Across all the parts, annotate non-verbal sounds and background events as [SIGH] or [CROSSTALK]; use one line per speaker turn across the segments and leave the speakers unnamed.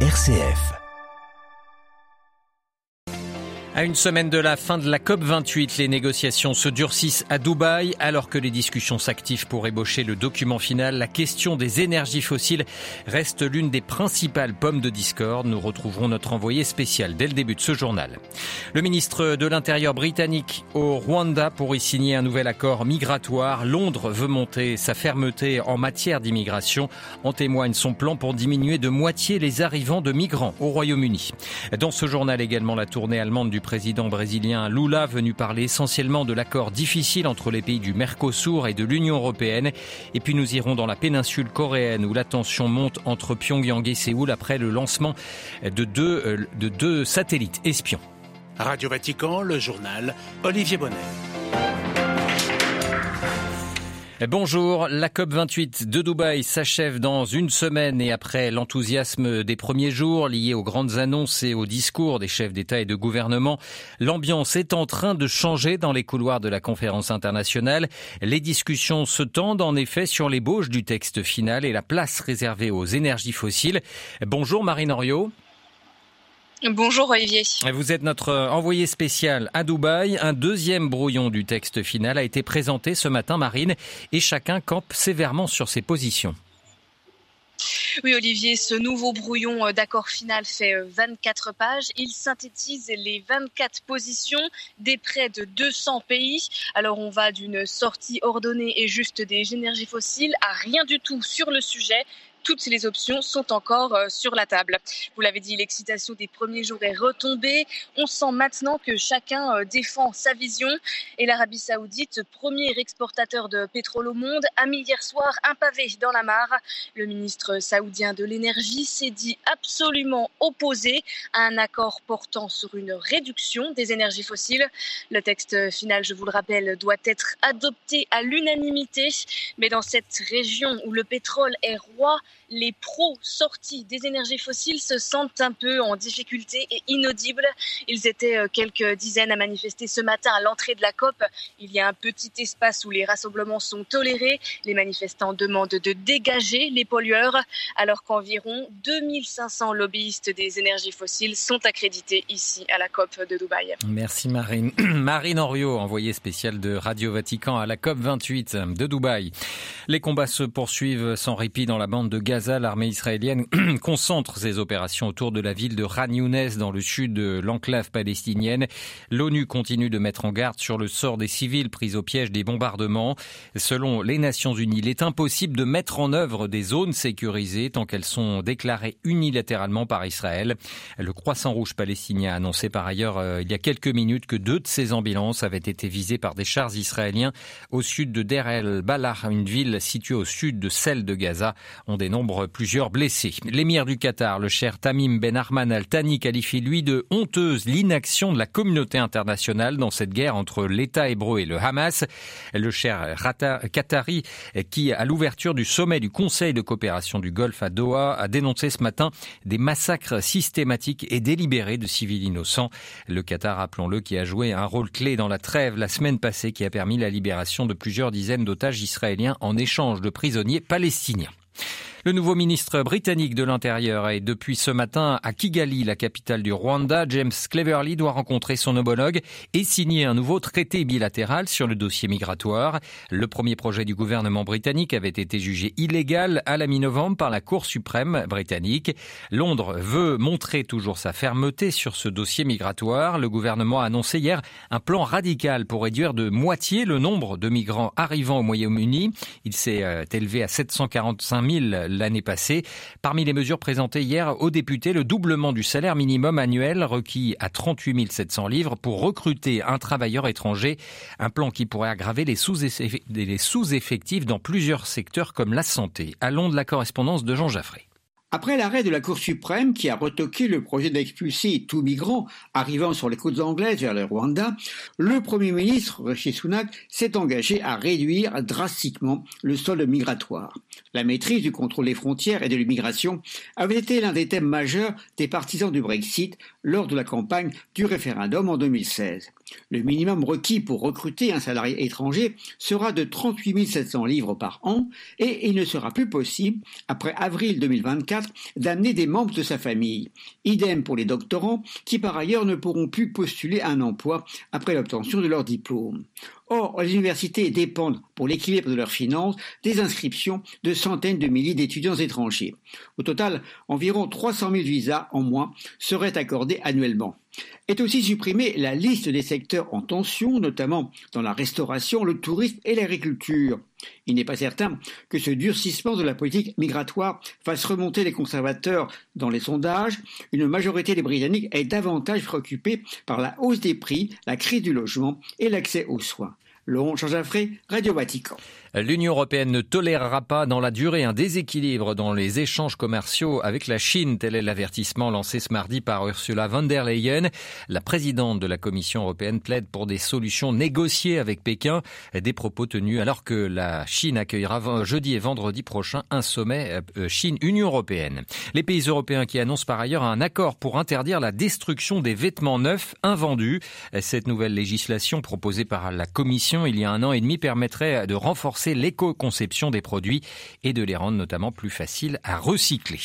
RCF.
À une semaine de la fin de la COP28, les négociations se durcissent à Dubaï alors que les discussions s'activent pour ébaucher le document final. La question des énergies fossiles reste l'une des principales pommes de discorde. Nous retrouverons notre envoyé spécial dès le début de ce journal. Le ministre de l'Intérieur britannique au Rwanda pour y signer un nouvel accord migratoire. Londres veut monter sa fermeté en matière d'immigration. En témoigne son plan pour diminuer de moitié les arrivants de migrants au Royaume-Uni. Dans ce journal également la tournée allemande du président brésilien Lula venu parler essentiellement de l'accord difficile entre les pays du Mercosur et de l'Union européenne. Et puis nous irons dans la péninsule coréenne où la tension monte entre Pyongyang et Séoul après le lancement de deux, euh, de deux satellites espions.
Radio Vatican, le journal Olivier Bonnet.
Bonjour, la COP28 de Dubaï s'achève dans une semaine et après l'enthousiasme des premiers jours liés aux grandes annonces et aux discours des chefs d'État et de gouvernement, l'ambiance est en train de changer dans les couloirs de la conférence internationale. Les discussions se tendent en effet sur l'ébauche du texte final et la place réservée aux énergies fossiles. Bonjour Marine Oriot.
Bonjour Olivier.
Vous êtes notre envoyé spécial à Dubaï. Un deuxième brouillon du texte final a été présenté ce matin, Marine, et chacun campe sévèrement sur ses positions.
Oui, Olivier, ce nouveau brouillon d'accord final fait 24 pages. Il synthétise les 24 positions des près de 200 pays. Alors, on va d'une sortie ordonnée et juste des énergies fossiles à rien du tout sur le sujet toutes les options sont encore euh, sur la table. Vous l'avez dit, l'excitation des premiers jours est retombée. On sent maintenant que chacun euh, défend sa vision. Et l'Arabie saoudite, premier exportateur de pétrole au monde, a mis hier soir un pavé dans la mare. Le ministre saoudien de l'énergie s'est dit absolument opposé à un accord portant sur une réduction des énergies fossiles. Le texte final, je vous le rappelle, doit être adopté à l'unanimité. Mais dans cette région où le pétrole est roi, les pros sortis des énergies fossiles se sentent un peu en difficulté et inaudibles. Ils étaient euh, quelques dizaines à manifester ce matin à l'entrée de la COP. Il y a un petit espace où les rassemblements sont tolérés. Les manifestants demandent de dégager les pollueurs alors qu'environ 2500 lobbyistes des énergies fossiles sont accrédités ici à la COP de Dubaï.
Merci Marine. [CLEARS THROAT] Marine Henriot, envoyée spéciale de Radio Vatican à la COP 28 de Dubaï. Les combats se poursuivent sans répit dans la bande de Gaza, l'armée israélienne [CLEARS THROAT] concentre ses opérations autour de la ville de Ran Younes dans le sud de l'enclave palestinienne. L'ONU continue de mettre en garde sur le sort des civils pris au piège des bombardements. Selon les Nations Unies, il est impossible de mettre en œuvre des zones sécurisées tant qu'elles sont déclarées unilatéralement par Israël. Le Croissant Rouge palestinien a annoncé par ailleurs euh, il y a quelques minutes que deux de ses ambulances avaient été visées par des chars israéliens au sud de Der el Balah, une ville située au sud de celle de Gaza. Dénonce plusieurs blessés. L'émir du Qatar, le cher Tamim Ben Arman Al Thani, qualifie lui de honteuse l'inaction de la communauté internationale dans cette guerre entre l'État hébreu et le Hamas. Le cher Qatari, qui à l'ouverture du sommet du Conseil de coopération du Golfe à Doha, a dénoncé ce matin des massacres systématiques et délibérés de civils innocents. Le Qatar, rappelons-le, qui a joué un rôle clé dans la trêve la semaine passée qui a permis la libération de plusieurs dizaines d'otages israéliens en échange de prisonniers palestiniens. Le nouveau ministre britannique de l'Intérieur est depuis ce matin à Kigali, la capitale du Rwanda. James Cleverly doit rencontrer son homologue et signer un nouveau traité bilatéral sur le dossier migratoire. Le premier projet du gouvernement britannique avait été jugé illégal à la mi-novembre par la Cour suprême britannique. Londres veut montrer toujours sa fermeté sur ce dossier migratoire. Le gouvernement a annoncé hier un plan radical pour réduire de moitié le nombre de migrants arrivant au Royaume-Uni. Il s'est euh, élevé à 745 000 l'année passée. Parmi les mesures présentées hier aux députés, le doublement du salaire minimum annuel requis à 38 700 livres pour recruter un travailleur étranger. Un plan qui pourrait aggraver les sous-effectifs dans plusieurs secteurs comme la santé. Allons de la correspondance de Jean Jaffré.
Après l'arrêt de la Cour suprême qui a retoqué le projet d'expulser tout migrant arrivant sur les côtes anglaises vers le Rwanda, le Premier ministre Rishi Sunak s'est engagé à réduire drastiquement le solde migratoire. La maîtrise du contrôle des frontières et de l'immigration avait été l'un des thèmes majeurs des partisans du Brexit lors de la campagne du référendum en 2016. Le minimum requis pour recruter un salarié étranger sera de 38 700 livres par an et il ne sera plus possible, après avril 2024, d'amener des membres de sa famille. Idem pour les doctorants qui par ailleurs ne pourront plus postuler un emploi après l'obtention de leur diplôme. Or, les universités dépendent, pour l'équilibre de leurs finances, des inscriptions de centaines de milliers d'étudiants étrangers. Au total, environ 300 000 visas en moins seraient accordés annuellement. Est aussi supprimée la liste des secteurs en tension, notamment dans la restauration, le tourisme et l'agriculture. Il n'est pas certain que ce durcissement de la politique migratoire fasse remonter les conservateurs dans les sondages. Une majorité des Britanniques est davantage préoccupée par la hausse des prix, la crise du logement et l'accès aux soins. Laurent Changeafré, Radio Vatican.
L'Union européenne ne tolérera pas dans la durée un déséquilibre dans les échanges commerciaux avec la Chine. Tel est l'avertissement lancé ce mardi par Ursula von der Leyen. La présidente de la Commission européenne plaide pour des solutions négociées avec Pékin. Des propos tenus alors que la Chine accueillera jeudi et vendredi prochain un sommet euh, Chine-Union européenne. Les pays européens qui annoncent par ailleurs un accord pour interdire la destruction des vêtements neufs invendus. Cette nouvelle législation proposée par la Commission il y a un an et demi permettrait de renforcer l'éco-conception des produits et de les rendre notamment plus faciles à recycler.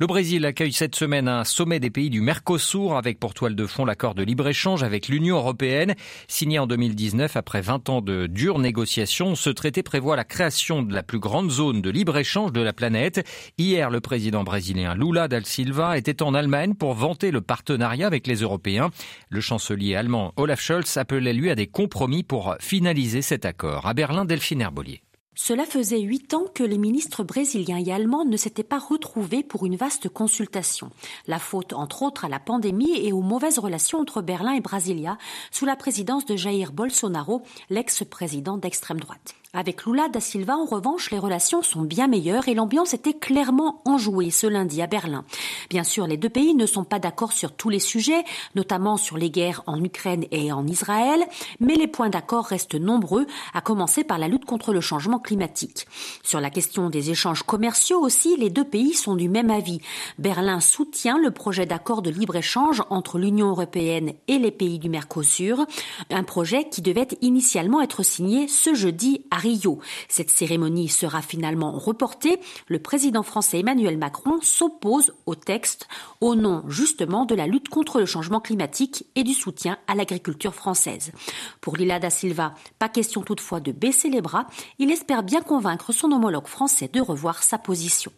Le Brésil accueille cette semaine un sommet des pays du Mercosur avec pour toile de fond l'accord de libre-échange avec l'Union européenne. Signé en 2019 après 20 ans de dures négociations, ce traité prévoit la création de la plus grande zone de libre-échange de la planète. Hier, le président brésilien Lula da Silva était en Allemagne pour vanter le partenariat avec les Européens. Le chancelier allemand Olaf Scholz appelait lui à des compromis pour finaliser cet accord. À Berlin, Delphine Herbolier.
Cela faisait huit ans que les ministres brésiliens et allemands ne s'étaient pas retrouvés pour une vaste consultation. La faute, entre autres, à la pandémie et aux mauvaises relations entre Berlin et Brasilia sous la présidence de Jair Bolsonaro, l'ex-président d'extrême droite. Avec Lula da Silva, en revanche, les relations sont bien meilleures et l'ambiance était clairement enjouée ce lundi à Berlin. Bien sûr, les deux pays ne sont pas d'accord sur tous les sujets, notamment sur les guerres en Ukraine et en Israël, mais les points d'accord restent nombreux, à commencer par la lutte contre le changement climatique. Sur la question des échanges commerciaux aussi, les deux pays sont du même avis. Berlin soutient le projet d'accord de libre-échange entre l'Union européenne et les pays du Mercosur, un projet qui devait initialement être signé ce jeudi à Rio. Cette cérémonie sera finalement reportée. Le président français Emmanuel Macron s'oppose au texte au nom justement de la lutte contre le changement climatique et du soutien à l'agriculture française. Pour Lila da Silva, pas question toutefois de baisser les bras. Il espère bien convaincre son homologue français de revoir sa position.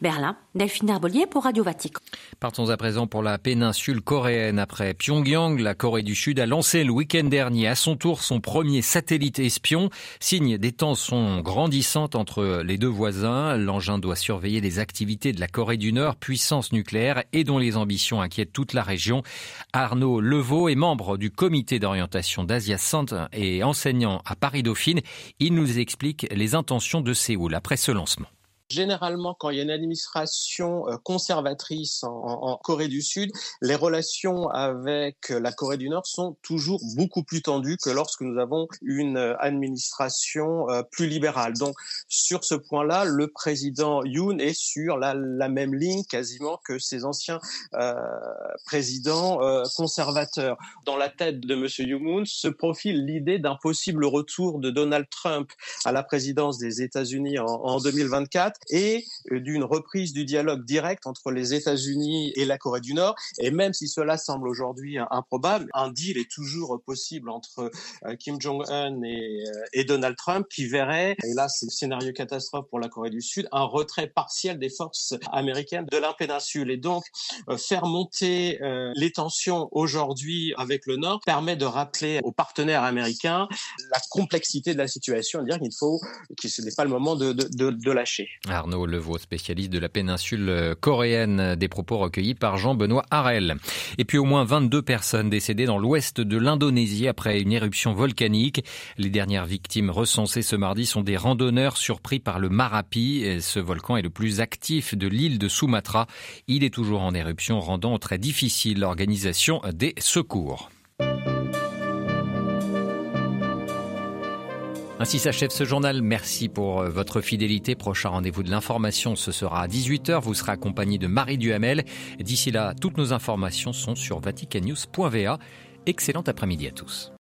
Berlin, Delphine Herbolier pour Radio Vatican.
Partons à présent pour la péninsule coréenne. Après Pyongyang, la Corée du Sud a lancé le week-end dernier à son tour son premier satellite espion. Signe des tensions grandissantes entre les deux voisins. L'engin doit surveiller les activités de la Corée du Nord, puissance nucléaire et dont les ambitions inquiètent toute la région. Arnaud Levaux est membre du comité d'orientation d'Asia Centre et enseignant à Paris Dauphine. Il nous explique les intentions de Séoul après ce lancement.
Généralement, quand il y a une administration euh, conservatrice en, Corée du Sud, les relations avec la Corée du Nord sont toujours beaucoup plus tendues que lorsque nous avons une euh, administration euh, plus libérale. Donc, sur ce point-là, le président Yoon est sur la, même ligne quasiment que ses anciens présidents conservateurs. Dans la tête de M. Yoon se profile l'idée d'un possible retour de Donald Trump à la présidence des États-Unis en 2024 et euh, d'une reprise du dialogue direct entre les États-Unis et la Corée du Nord. Et même si cela semble aujourd'hui improbable, un deal est toujours possible entre euh, Kim Jong-un et, euh, et, Donald Trump qui verrait, et là c'est le scénario catastrophe pour la Corée du Sud, un retrait partiel des forces américaines de la péninsule. Et donc faire monter les tensions aujourd'hui avec le Nord permet de rappeler aux partenaires américains la complexité de la situation, dire qu'il faut, que ce n'est pas le moment de, de, de lâcher.
Arnaud Levaux, spécialiste de la péninsule coréenne, des propos recueillis par Jean-Benoît Harel. Et puis au moins 22 personnes décédées dans l'ouest de l'Indonésie après une éruption volcanique. Les dernières victimes recensées ce mardi sont des randonneurs surpris par le Marapi. Ce volcan est le plus actif de l'île de Sumatra. Il est toujours en éruption, rendant très difficile l'organisation des secours. Ainsi s'achève ce journal. Merci pour euh, votre fidélité. Prochain rendez-vous de l'information, ce sera à 18h. Vous serez accompagné de Marie Duhamel. D'ici là, toutes nos informations sont sur vaticannews.va. Excellent après-midi à tous.